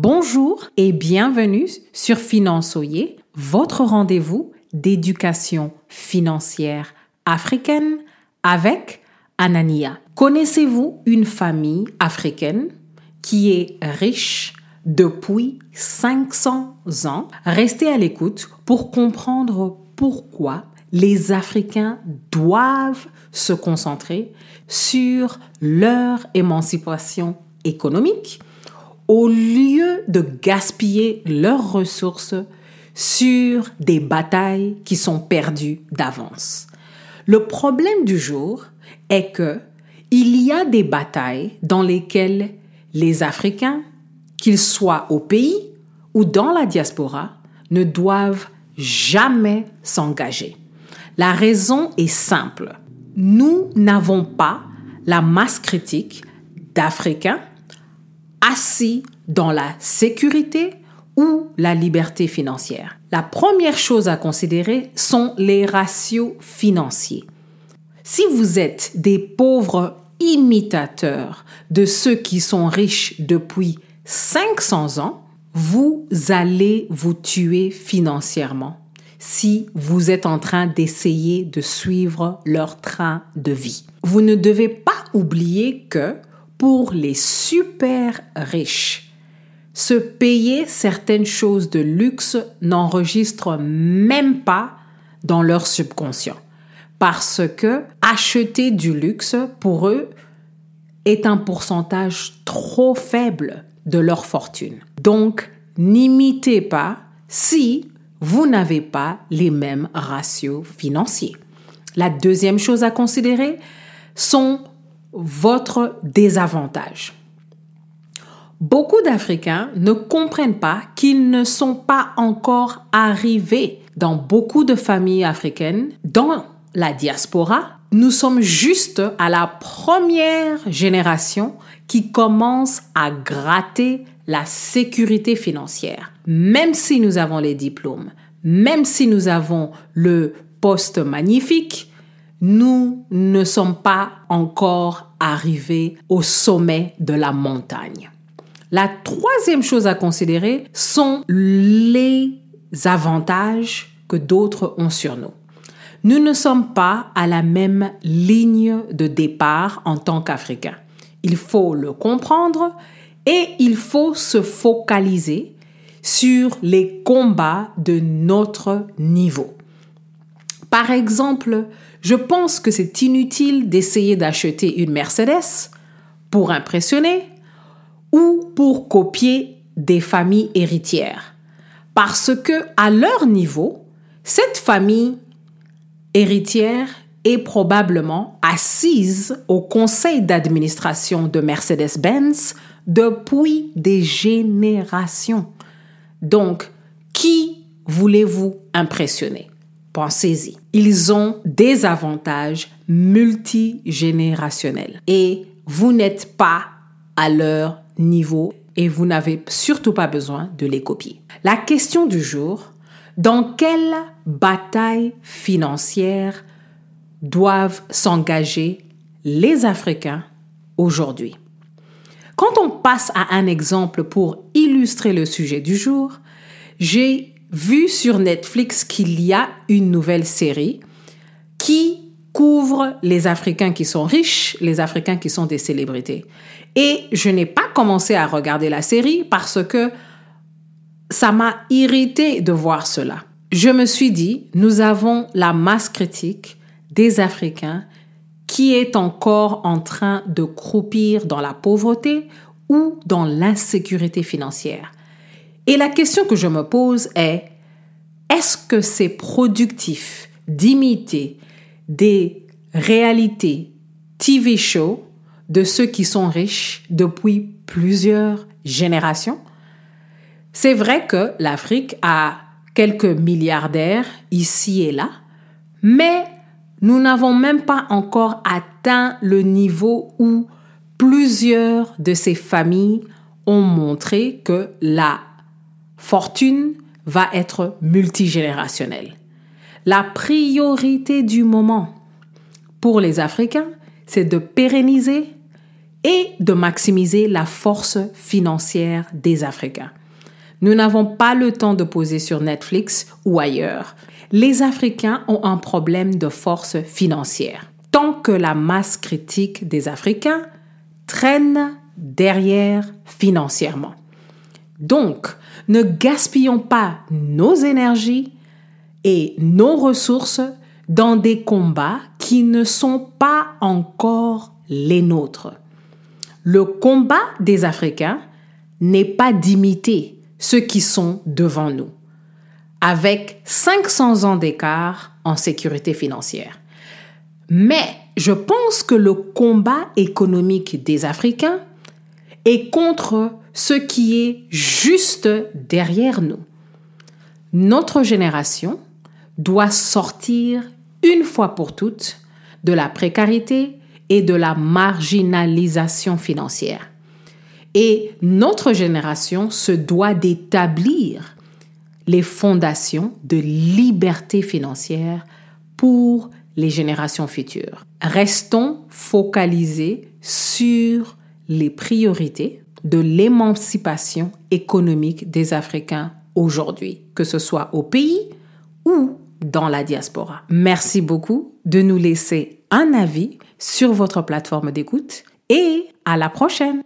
Bonjour et bienvenue sur Finançoyer, votre rendez-vous d'éducation financière africaine avec Anania. Connaissez-vous une famille africaine qui est riche depuis 500 ans? Restez à l'écoute pour comprendre pourquoi les Africains doivent se concentrer sur leur émancipation économique au lieu de gaspiller leurs ressources sur des batailles qui sont perdues d'avance. Le problème du jour est que il y a des batailles dans lesquelles les Africains, qu'ils soient au pays ou dans la diaspora, ne doivent jamais s'engager. La raison est simple. Nous n'avons pas la masse critique d'Africains assis dans la sécurité ou la liberté financière. La première chose à considérer sont les ratios financiers. Si vous êtes des pauvres imitateurs de ceux qui sont riches depuis 500 ans, vous allez vous tuer financièrement si vous êtes en train d'essayer de suivre leur train de vie. Vous ne devez pas oublier que pour les super riches. Se payer certaines choses de luxe n'enregistre même pas dans leur subconscient. Parce que acheter du luxe, pour eux, est un pourcentage trop faible de leur fortune. Donc, n'imitez pas si vous n'avez pas les mêmes ratios financiers. La deuxième chose à considérer sont votre désavantage. Beaucoup d'Africains ne comprennent pas qu'ils ne sont pas encore arrivés dans beaucoup de familles africaines, dans la diaspora. Nous sommes juste à la première génération qui commence à gratter la sécurité financière. Même si nous avons les diplômes, même si nous avons le poste magnifique, nous ne sommes pas encore arrivés au sommet de la montagne. La troisième chose à considérer sont les avantages que d'autres ont sur nous. Nous ne sommes pas à la même ligne de départ en tant qu'Africains. Il faut le comprendre et il faut se focaliser sur les combats de notre niveau. Par exemple, je pense que c'est inutile d'essayer d'acheter une Mercedes pour impressionner ou pour copier des familles héritières. Parce que à leur niveau, cette famille héritière est probablement assise au conseil d'administration de Mercedes-Benz depuis des générations. Donc, qui voulez-vous impressionner? Pensez-y. Ils ont des avantages multigénérationnels et vous n'êtes pas à leur niveau et vous n'avez surtout pas besoin de les copier. La question du jour, dans quelle bataille financière doivent s'engager les Africains aujourd'hui? Quand on passe à un exemple pour illustrer le sujet du jour, j'ai vu sur Netflix qu'il y a une nouvelle série qui couvre les Africains qui sont riches, les Africains qui sont des célébrités. Et je n'ai pas commencé à regarder la série parce que ça m'a irrité de voir cela. Je me suis dit, nous avons la masse critique des Africains qui est encore en train de croupir dans la pauvreté ou dans l'insécurité financière. Et la question que je me pose est, est-ce que c'est productif d'imiter des réalités TV show de ceux qui sont riches depuis plusieurs générations? C'est vrai que l'Afrique a quelques milliardaires ici et là, mais nous n'avons même pas encore atteint le niveau où plusieurs de ces familles ont montré que la fortune va être multigénérationnelle. La priorité du moment pour les Africains, c'est de pérenniser et de maximiser la force financière des Africains. Nous n'avons pas le temps de poser sur Netflix ou ailleurs. Les Africains ont un problème de force financière. Tant que la masse critique des Africains traîne derrière financièrement. Donc, ne gaspillons pas nos énergies et nos ressources dans des combats qui ne sont pas encore les nôtres. Le combat des Africains n'est pas d'imiter ceux qui sont devant nous, avec 500 ans d'écart en sécurité financière. Mais je pense que le combat économique des Africains est contre ce qui est juste derrière nous. Notre génération doit sortir une fois pour toutes de la précarité et de la marginalisation financière. Et notre génération se doit d'établir les fondations de liberté financière pour les générations futures. Restons focalisés sur les priorités de l'émancipation économique des Africains aujourd'hui, que ce soit au pays ou dans la diaspora. Merci beaucoup de nous laisser un avis sur votre plateforme d'écoute et à la prochaine.